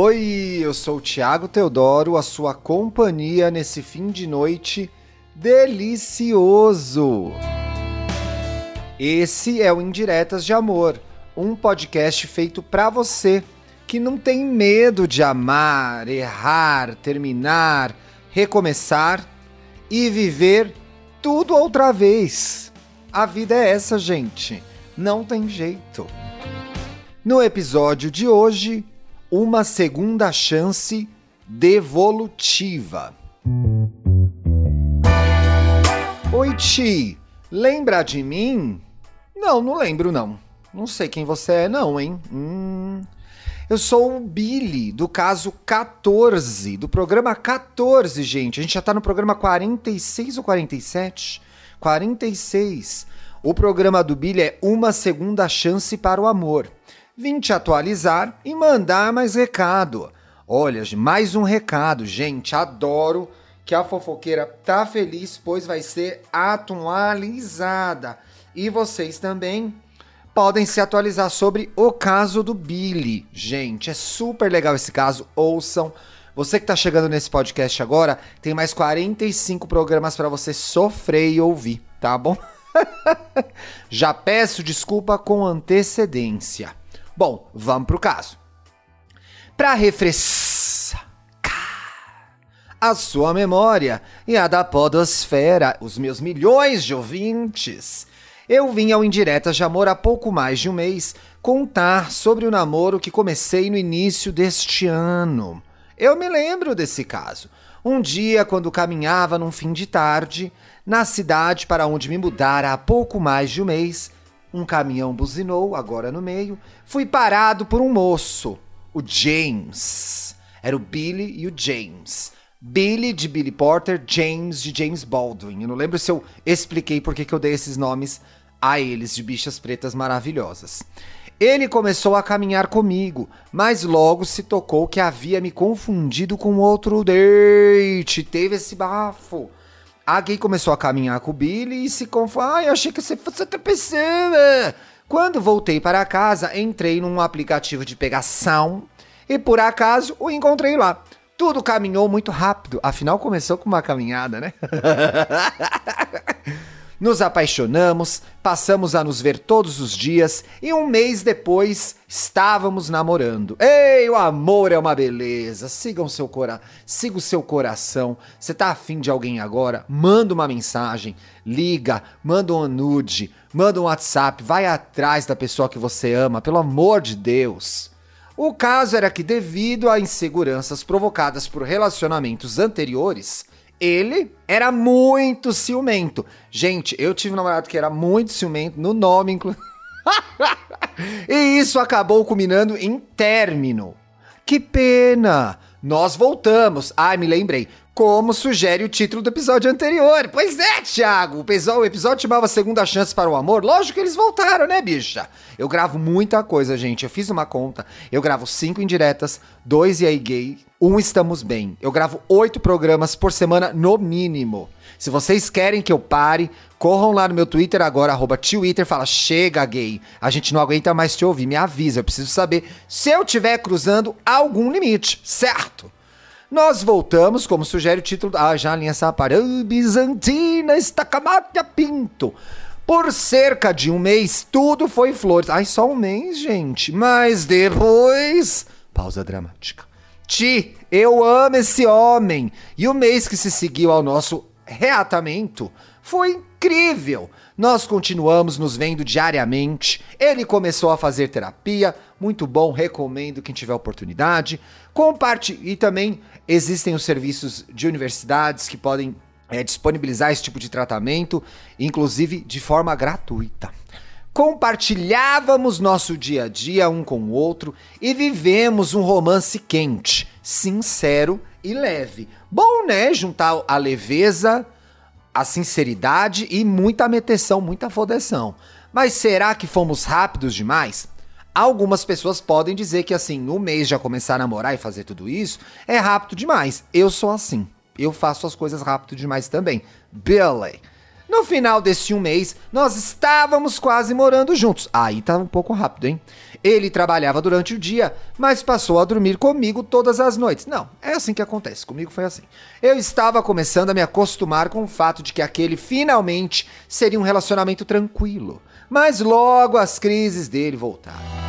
Oi, eu sou o Thiago Teodoro, a sua companhia nesse fim de noite delicioso. Esse é o Indiretas de Amor, um podcast feito para você que não tem medo de amar, errar, terminar, recomeçar e viver tudo outra vez. A vida é essa, gente. Não tem jeito. No episódio de hoje, uma segunda chance devolutiva. Oi, Ti, lembra de mim? Não, não lembro não. Não sei quem você é não, hein? Hum... Eu sou o Billy, do caso 14, do programa 14, gente. A gente já tá no programa 46 ou 47? 46. O programa do Billy é Uma Segunda Chance para o Amor. Vim te atualizar e mandar mais recado. Olha, mais um recado, gente. Adoro que a fofoqueira tá feliz, pois vai ser atualizada. E vocês também podem se atualizar sobre o caso do Billy. Gente, é super legal esse caso, ouçam. Você que está chegando nesse podcast agora, tem mais 45 programas para você sofrer e ouvir, tá bom? Já peço desculpa com antecedência. Bom, vamos pro caso. Para refrescar a sua memória e a da podosfera, os meus milhões de ouvintes, eu vim ao Indiretas de Amor há pouco mais de um mês contar sobre o namoro que comecei no início deste ano. Eu me lembro desse caso. Um dia, quando caminhava num fim de tarde, na cidade para onde me mudara há pouco mais de um mês, um caminhão buzinou, agora no meio. Fui parado por um moço, o James. Era o Billy e o James. Billy de Billy Porter, James de James Baldwin. Eu não lembro se eu expliquei por que eu dei esses nomes a eles de bichas pretas maravilhosas. Ele começou a caminhar comigo, mas logo se tocou que havia me confundido com outro date. Teve esse bafo. A gay começou a caminhar com o Billy e se confundiu. Ai, achei que você fosse outra pessoa. Quando voltei para casa, entrei num aplicativo de pegação e por acaso o encontrei lá. Tudo caminhou muito rápido, afinal começou com uma caminhada, né? Nos apaixonamos, passamos a nos ver todos os dias e um mês depois estávamos namorando. Ei, o amor é uma beleza. Siga o seu cora, siga o seu coração. Você tá afim de alguém agora? Manda uma mensagem, liga, manda um nude, manda um WhatsApp, vai atrás da pessoa que você ama, pelo amor de Deus. O caso era que devido a inseguranças provocadas por relacionamentos anteriores, ele era muito ciumento. Gente, eu tive um namorado que era muito ciumento, no nome, inclusive. e isso acabou culminando em término. Que pena! Nós voltamos. Ai, me lembrei como sugere o título do episódio anterior. Pois é, Thiago, o episódio, chamava Segunda Chance para o Amor. Lógico que eles voltaram, né, bicha? Eu gravo muita coisa, gente. Eu fiz uma conta. Eu gravo cinco indiretas, dois e aí gay, um estamos bem. Eu gravo oito programas por semana no mínimo. Se vocês querem que eu pare, corram lá no meu Twitter agora, arroba Twitter, fala, chega gay, a gente não aguenta mais te ouvir, me avisa, eu preciso saber se eu estiver cruzando algum limite, certo? Nós voltamos, como sugere o título. Ah, já a linha Sapara. Bizantina Estacamata Pinto. Por cerca de um mês, tudo foi flores. Ai, só um mês, gente. Mas depois. Pausa dramática. Ti, eu amo esse homem. E o mês que se seguiu ao nosso reatamento foi incrível. Nós continuamos nos vendo diariamente. Ele começou a fazer terapia, muito bom, recomendo quem tiver oportunidade. Compartilhe e também existem os serviços de universidades que podem é, disponibilizar esse tipo de tratamento, inclusive de forma gratuita. Compartilhávamos nosso dia a dia um com o outro e vivemos um romance quente, sincero e leve. Bom, né? Juntar a leveza, a sinceridade e muita meteção, muita fodeção. Mas será que fomos rápidos demais? Algumas pessoas podem dizer que assim, no mês já começar a namorar e fazer tudo isso é rápido demais. Eu sou assim. Eu faço as coisas rápido demais também. Billy. No final desse um mês, nós estávamos quase morando juntos. Aí tá um pouco rápido, hein? Ele trabalhava durante o dia, mas passou a dormir comigo todas as noites. Não, é assim que acontece. Comigo foi assim. Eu estava começando a me acostumar com o fato de que aquele finalmente seria um relacionamento tranquilo. Mas logo as crises dele voltaram.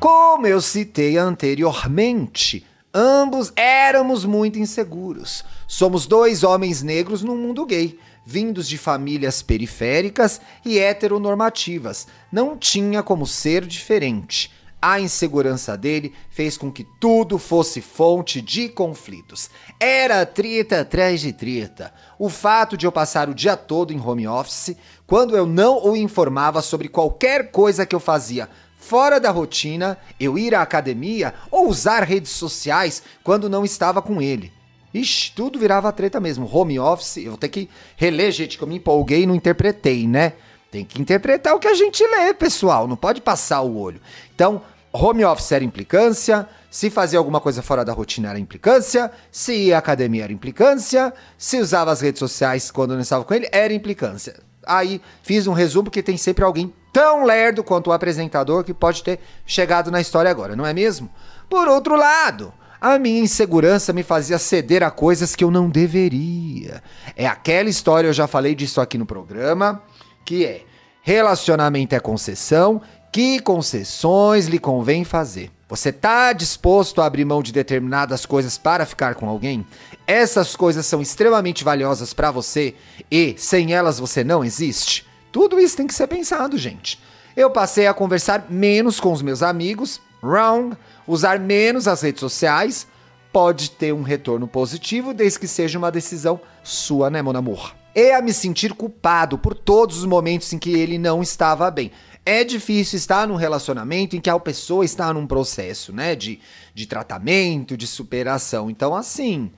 Como eu citei anteriormente, ambos éramos muito inseguros. Somos dois homens negros no mundo gay, vindos de famílias periféricas e heteronormativas. Não tinha como ser diferente. A insegurança dele fez com que tudo fosse fonte de conflitos. Era treta atrás de treta. O fato de eu passar o dia todo em home office, quando eu não o informava sobre qualquer coisa que eu fazia fora da rotina, eu ir à academia ou usar redes sociais quando não estava com ele. Ixi, tudo virava treta mesmo. Home office, eu vou ter que reler, gente, que eu me empolguei e não interpretei, né? Tem que interpretar o que a gente lê, pessoal. Não pode passar o olho. Então, home office era implicância. Se fazia alguma coisa fora da rotina era implicância. Se ia à academia era implicância. Se usava as redes sociais quando não estava com ele, era implicância. Aí fiz um resumo porque tem sempre alguém tão lerdo quanto o apresentador que pode ter chegado na história agora, não é mesmo? Por outro lado, a minha insegurança me fazia ceder a coisas que eu não deveria. É aquela história, eu já falei disso aqui no programa, que é relacionamento é concessão, que concessões lhe convém fazer? Você está disposto a abrir mão de determinadas coisas para ficar com alguém? Essas coisas são extremamente valiosas para você e sem elas você não existe? Tudo isso tem que ser pensado, gente. Eu passei a conversar menos com os meus amigos, wrong, usar menos as redes sociais, pode ter um retorno positivo desde que seja uma decisão sua, né, mon amor? E a me sentir culpado por todos os momentos em que ele não estava bem. É difícil estar num relacionamento em que a pessoa está num processo, né, de, de tratamento, de superação. Então, assim,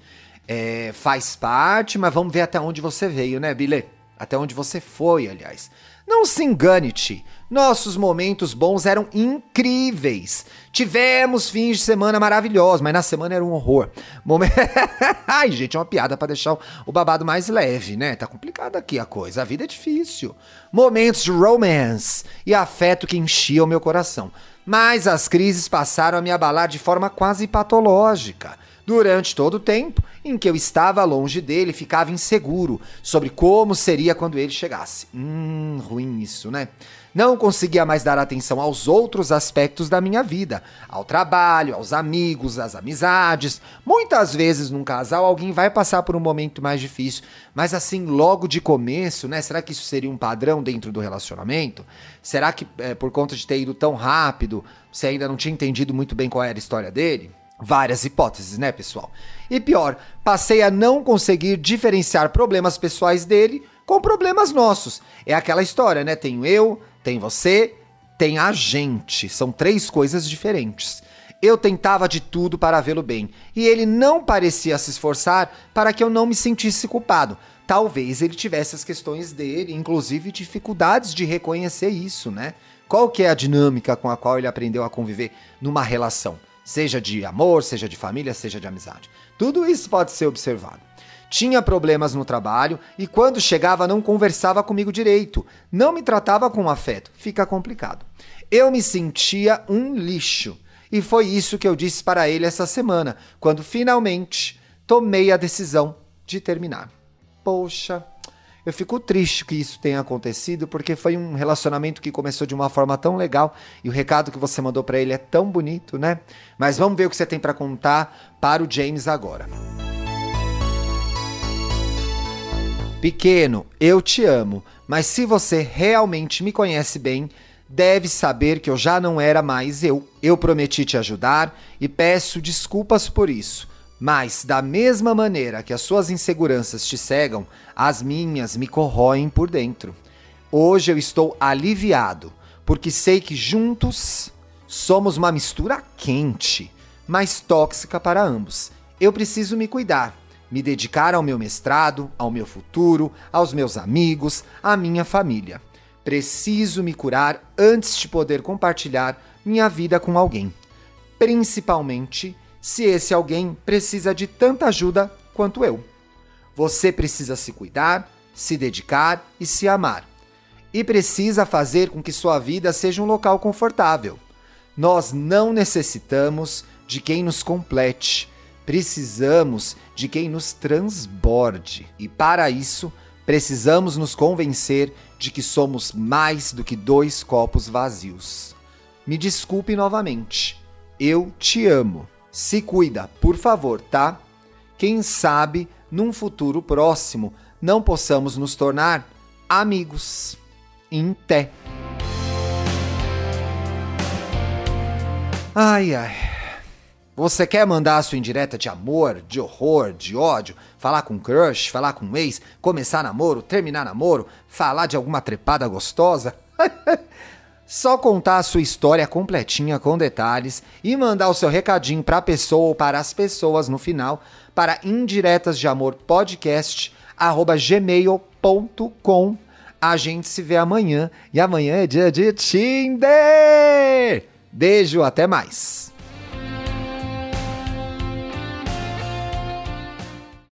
é, faz parte, mas vamos ver até onde você veio, né, Billy? Até onde você foi, aliás. Não se engane-te. Nossos momentos bons eram incríveis. Tivemos fins de semana maravilhosos, mas na semana era um horror. Momen... Ai, gente, é uma piada para deixar o babado mais leve, né? Tá complicado aqui a coisa. A vida é difícil. Momentos de romance e afeto que enchiam meu coração. Mas as crises passaram a me abalar de forma quase patológica. Durante todo o tempo em que eu estava longe dele, ficava inseguro sobre como seria quando ele chegasse. Hum, ruim isso, né? Não conseguia mais dar atenção aos outros aspectos da minha vida, ao trabalho, aos amigos, às amizades. Muitas vezes num casal alguém vai passar por um momento mais difícil, mas assim, logo de começo, né? Será que isso seria um padrão dentro do relacionamento? Será que é, por conta de ter ido tão rápido, você ainda não tinha entendido muito bem qual era a história dele? Várias hipóteses, né, pessoal? E pior, passei a não conseguir diferenciar problemas pessoais dele com problemas nossos. É aquela história, né? Tenho eu, tem você, tem a gente. São três coisas diferentes. Eu tentava de tudo para vê-lo bem, e ele não parecia se esforçar para que eu não me sentisse culpado. Talvez ele tivesse as questões dele, inclusive dificuldades de reconhecer isso, né? Qual que é a dinâmica com a qual ele aprendeu a conviver numa relação? Seja de amor, seja de família, seja de amizade. Tudo isso pode ser observado. Tinha problemas no trabalho e quando chegava não conversava comigo direito, não me tratava com afeto. Fica complicado. Eu me sentia um lixo. E foi isso que eu disse para ele essa semana, quando finalmente tomei a decisão de terminar. Poxa, eu fico triste que isso tenha acontecido, porque foi um relacionamento que começou de uma forma tão legal e o recado que você mandou para ele é tão bonito, né? Mas vamos ver o que você tem para contar para o James agora. Pequeno, eu te amo, mas se você realmente me conhece bem, deve saber que eu já não era mais eu. Eu prometi te ajudar e peço desculpas por isso. Mas, da mesma maneira que as suas inseguranças te cegam, as minhas me corroem por dentro. Hoje eu estou aliviado, porque sei que juntos somos uma mistura quente, mas tóxica para ambos. Eu preciso me cuidar, me dedicar ao meu mestrado, ao meu futuro, aos meus amigos, à minha família. Preciso me curar antes de poder compartilhar minha vida com alguém. Principalmente se esse alguém precisa de tanta ajuda quanto eu. Você precisa se cuidar, se dedicar e se amar. E precisa fazer com que sua vida seja um local confortável. Nós não necessitamos de quem nos complete, precisamos de quem nos transborde. E para isso, precisamos nos convencer de que somos mais do que dois copos vazios. Me desculpe novamente. Eu te amo. Se cuida, por favor, tá? Quem sabe num futuro próximo não possamos nos tornar amigos. Em té. Ai, ai. Você quer mandar a sua indireta de amor, de horror, de ódio, falar com crush, falar com ex, começar namoro, terminar namoro, falar de alguma trepada gostosa? Só contar a sua história completinha com detalhes e mandar o seu recadinho para a pessoa ou para as pessoas no final para indiretas de amor podcast gmail.com. A gente se vê amanhã e amanhã é dia de Tinder. Beijo, até mais.